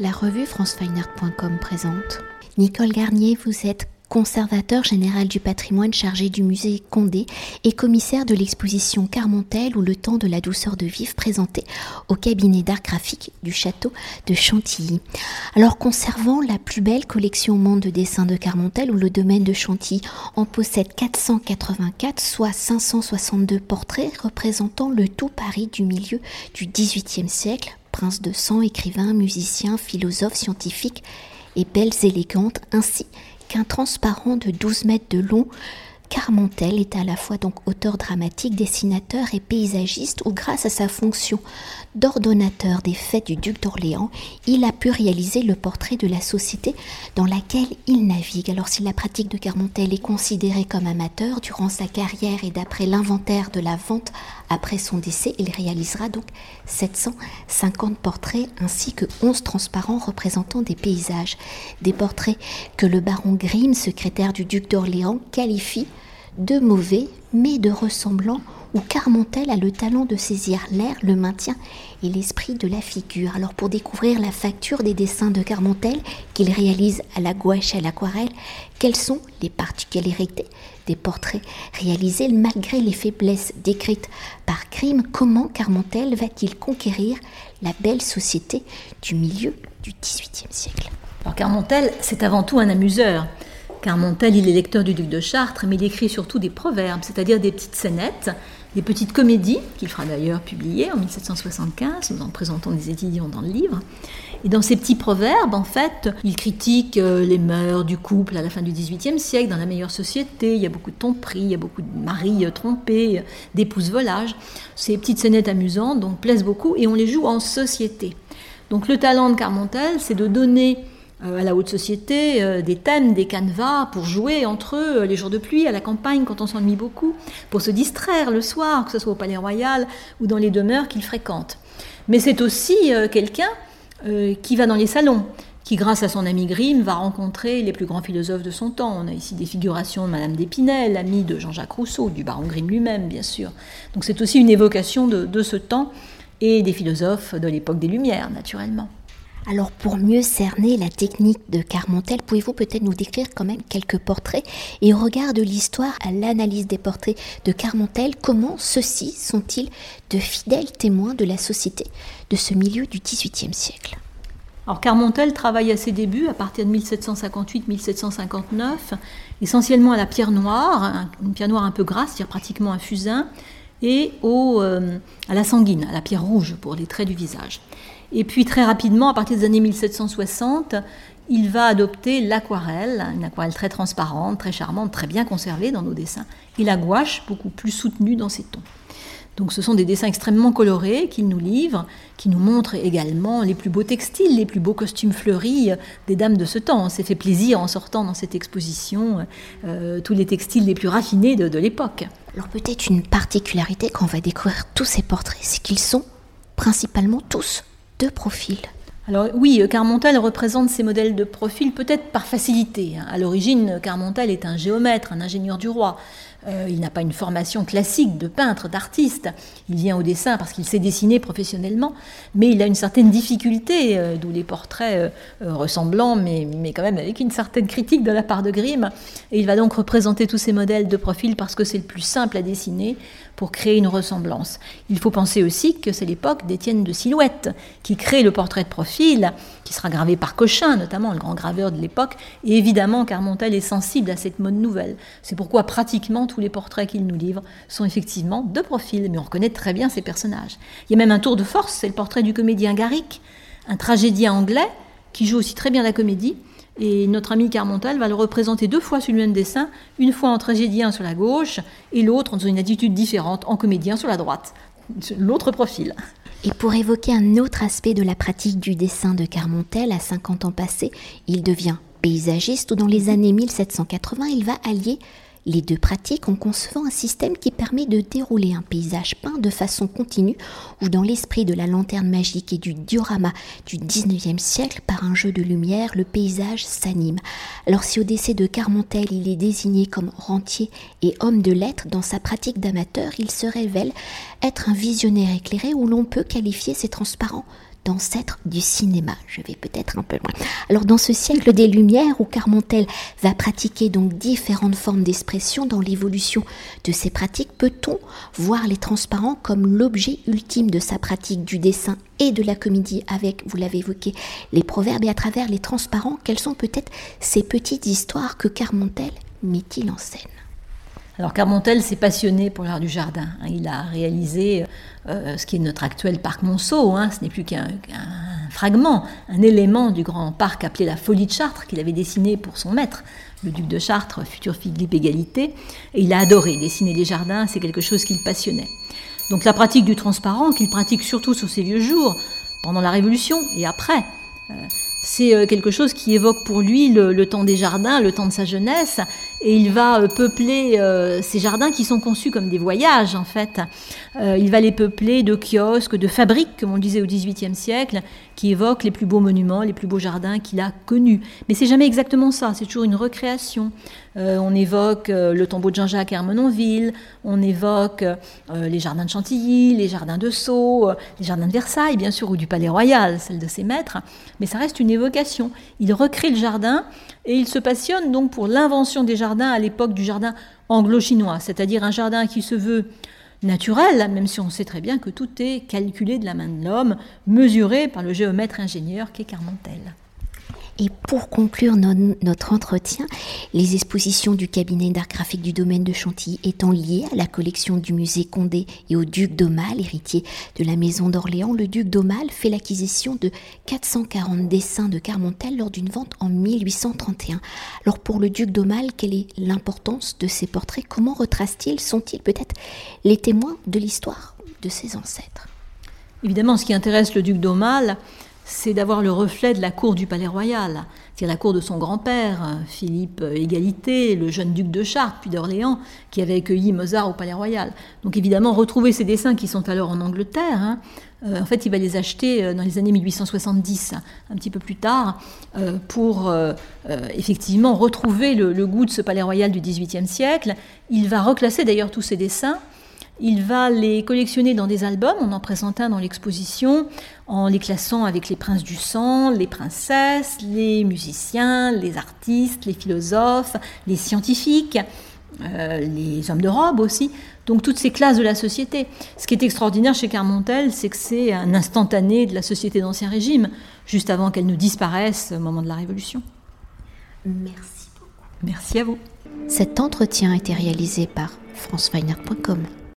La revue francefineart.com présente. Nicole Garnier, vous êtes conservateur général du patrimoine chargé du musée Condé et commissaire de l'exposition Carmontel ou le temps de la douceur de vivre présentée au cabinet d'art graphique du château de Chantilly. Alors conservant la plus belle collection au monde de dessins de Carmontel où le domaine de Chantilly en possède 484 soit 562 portraits représentant le tout Paris du milieu du XVIIIe siècle prince de sang, écrivain, musicien, philosophe, scientifique et belles élégantes, ainsi qu'un transparent de 12 mètres de long Carmontel est à la fois donc auteur dramatique, dessinateur et paysagiste où grâce à sa fonction d'ordonnateur des fêtes du duc d'Orléans, il a pu réaliser le portrait de la société dans laquelle il navigue. Alors si la pratique de Carmontel est considérée comme amateur durant sa carrière et d'après l'inventaire de la vente après son décès, il réalisera donc 750 portraits ainsi que 11 transparents représentant des paysages. Des portraits que le baron Grimm, secrétaire du duc d'Orléans, qualifie de mauvais mais de ressemblant où Carmontel a le talent de saisir l'air, le maintien et l'esprit de la figure. Alors pour découvrir la facture des dessins de Carmontel qu'il réalise à la gouache et à l'aquarelle, quelles sont les particularités des portraits réalisés malgré les faiblesses décrites par Crime Comment Carmontel va-t-il conquérir la belle société du milieu du XVIIIe siècle? Alors Carmontel, c'est avant tout un amuseur. Carmontel, il est lecteur du duc de Chartres, mais il écrit surtout des proverbes, c'est-à-dire des petites scénettes des petites comédies, qu'il fera d'ailleurs publier en 1775, en présentant des étudiants dans le livre. Et dans ces petits proverbes, en fait, il critique euh, les mœurs du couple à la fin du XVIIIe siècle, dans la meilleure société. Il y a beaucoup de tromperies, il y a beaucoup de maris euh, trompés, euh, d'épouses volages. Ces petites scénettes amusantes donc plaisent beaucoup et on les joue en société. Donc le talent de Carmontel, c'est de donner à la haute société, euh, des thèmes, des canevas pour jouer entre eux euh, les jours de pluie, à la campagne quand on s'ennuie beaucoup, pour se distraire le soir, que ce soit au Palais Royal ou dans les demeures qu'il fréquente. Mais c'est aussi quelqu'un qui va dans les salons, qui grâce à son ami Grimm va rencontrer les plus grands philosophes de son temps. On a ici des figurations de Madame d'Épinay, l'amie de Jean-Jacques Rousseau, du baron Grimm lui-même bien sûr. Donc c'est aussi une évocation de ce temps et des philosophes de l'époque des Lumières naturellement. Alors pour mieux cerner la technique de Carmontel, pouvez-vous peut-être nous décrire quand même quelques portraits et au regard de l'histoire, à l'analyse des portraits de Carmontel, comment ceux-ci sont-ils de fidèles témoins de la société de ce milieu du XVIIIe siècle? Alors Carmontel travaille à ses débuts, à partir de 1758-1759, essentiellement à la pierre noire, une pierre noire un peu grasse, c'est-à-dire pratiquement un fusain, et au, euh, à la sanguine, à la pierre rouge pour les traits du visage. Et puis très rapidement, à partir des années 1760, il va adopter l'aquarelle, une aquarelle très transparente, très charmante, très bien conservée dans nos dessins, et la gouache, beaucoup plus soutenue dans ses tons. Donc ce sont des dessins extrêmement colorés qu'il nous livre, qui nous montrent également les plus beaux textiles, les plus beaux costumes fleuris des dames de ce temps. On s'est fait plaisir en sortant dans cette exposition euh, tous les textiles les plus raffinés de l'époque. Alors peut-être une particularité quand on va découvrir tous ces portraits, c'est qu'ils sont principalement tous de profil. Alors oui, Carmontel représente ces modèles de profil peut-être par facilité. Hein. À l'origine, Carmontel est un géomètre, un ingénieur du roi. Euh, il n'a pas une formation classique de peintre, d'artiste. Il vient au dessin parce qu'il sait dessiner professionnellement, mais il a une certaine difficulté, euh, d'où les portraits euh, ressemblants, mais, mais, quand même avec une certaine critique de la part de Grimm. Et il va donc représenter tous ces modèles de profil parce que c'est le plus simple à dessiner pour créer une ressemblance. Il faut penser aussi que c'est l'époque d'Étienne de Silhouette qui crée le portrait de profil, qui sera gravé par Cochin, notamment le grand graveur de l'époque, et évidemment Carmontel est sensible à cette mode nouvelle. C'est pourquoi pratiquement tous les portraits qu'il nous livre sont effectivement de profil, mais on reconnaît très bien ces personnages. Il y a même un tour de force, c'est le portrait du comédien Garrick, un tragédien anglais qui joue aussi très bien la comédie. Et notre ami Carmontal va le représenter deux fois sur le même dessin, une fois en tragédien sur la gauche et l'autre dans une attitude différente en comédien sur la droite. L'autre profil. Et pour évoquer un autre aspect de la pratique du dessin de Carmontel à 50 ans passés, il devient paysagiste où dans les années 1780 il va allier les deux pratiques en concevant un système qui permet de dérouler un paysage peint de façon continue ou dans l'esprit de la lanterne magique et du diorama du 19e siècle par un jeu de lumière, le paysage s'anime. Alors si au décès de Carmontel il est désigné comme rentier et homme de lettres dans sa pratique d'amateur, il se révèle être un visionnaire éclairé où l'on peut qualifier ses transparents d'ancêtre du cinéma. Je vais peut-être un peu loin. Alors dans ce siècle des Lumières où Carmontel va pratiquer donc différentes formes d'expression dans l'évolution de ses pratiques, peut-on voir les transparents comme l'objet ultime de sa pratique du dessin et de la comédie avec, vous l'avez évoqué, les proverbes et à travers les transparents, quelles sont peut-être ces petites histoires que Carmontel met-il en scène? Alors Carmontel s'est passionné pour l'art du jardin. Hein. Il a réalisé euh, ce qui est notre actuel parc Monceau. Hein. Ce n'est plus qu'un fragment, un élément du grand parc appelé la Folie de Chartres qu'il avait dessiné pour son maître, le duc de Chartres, futur Philippe Égalité. Et il a adoré dessiner les jardins, c'est quelque chose qui le passionnait. Donc la pratique du transparent, qu'il pratique surtout sur ses vieux jours, pendant la Révolution et après, euh, c'est euh, quelque chose qui évoque pour lui le, temps des jardins, le temps de sa jeunesse, et il va euh, peupler euh, ces jardins qui sont conçus comme des voyages en fait. il va les peupler de kiosques, de fabriques, comme on le disait au XVIIIe siècle, qui évoquent les plus beaux monuments, les plus beaux jardins qu'il a connus. Mais c'est jamais exactement ça, c'est toujours une recréation. on évoque le tombeau de Jean-Jacques Hermenonville, on évoque les jardins de Chantilly, les jardins de Sceaux, les jardins de Versailles, bien sûr, ou du Palais Royal, celle de ses maîtres, mais ça reste une évocation. Il recrée le jardin et il se passionne donc pour l'invention des jardins à l'époque du jardin anglo-chinois, c'est-à-dire un jardin qui se veut naturel, même si on sait très bien que tout est calculé de la main de l'homme, mesuré par le géomètre ingénieur qu'est Carmontel. Et pour conclure notre entretien, les expositions du cabinet d'art graphique du domaine de Chantilly étant liées à la collection du musée Condé et au duc d'Aumale, héritier de la maison d'Orléans, le duc d'Aumale fait l'acquisition de 440 dessins de Carmontel lors d'une vente en 1831. Alors pour le duc d'Aumale, quelle est l'importance de ces portraits? Comment retrace-t-il? Sont-ils peut-être les témoins de l'histoire de ses ancêtres? Évidemment, ce qui intéresse le duc d'Aumale, c'est d'avoir le reflet de la cour du palais royal, c'est la cour de son grand-père, Philippe Égalité, le jeune duc de Chartres, puis d'Orléans, qui avait accueilli Mozart au palais royal. Donc évidemment, retrouver ces dessins qui sont alors en Angleterre, hein, euh, en fait, il va les acheter euh, dans les années 1870, un petit peu plus tard, euh, pour effectivement retrouver le, le, goût de ce palais royal du XVIIIe siècle. Il va reclasser d'ailleurs tous ces dessins il va les collectionner dans des albums, on en présente un dans l'exposition, en les classant avec les princes du sang, les princesses, les musiciens, les artistes, les philosophes, les scientifiques, euh, les hommes de robe aussi, donc toutes ces classes de la société. Ce qui est extraordinaire chez Carmontel, c'est que c'est un instantané de la société d'Ancien Régime, juste avant qu'elle ne disparaisse au moment de la Révolution. Merci beaucoup. Merci à vous. Cet entretien a été réalisé par franceweiner.com.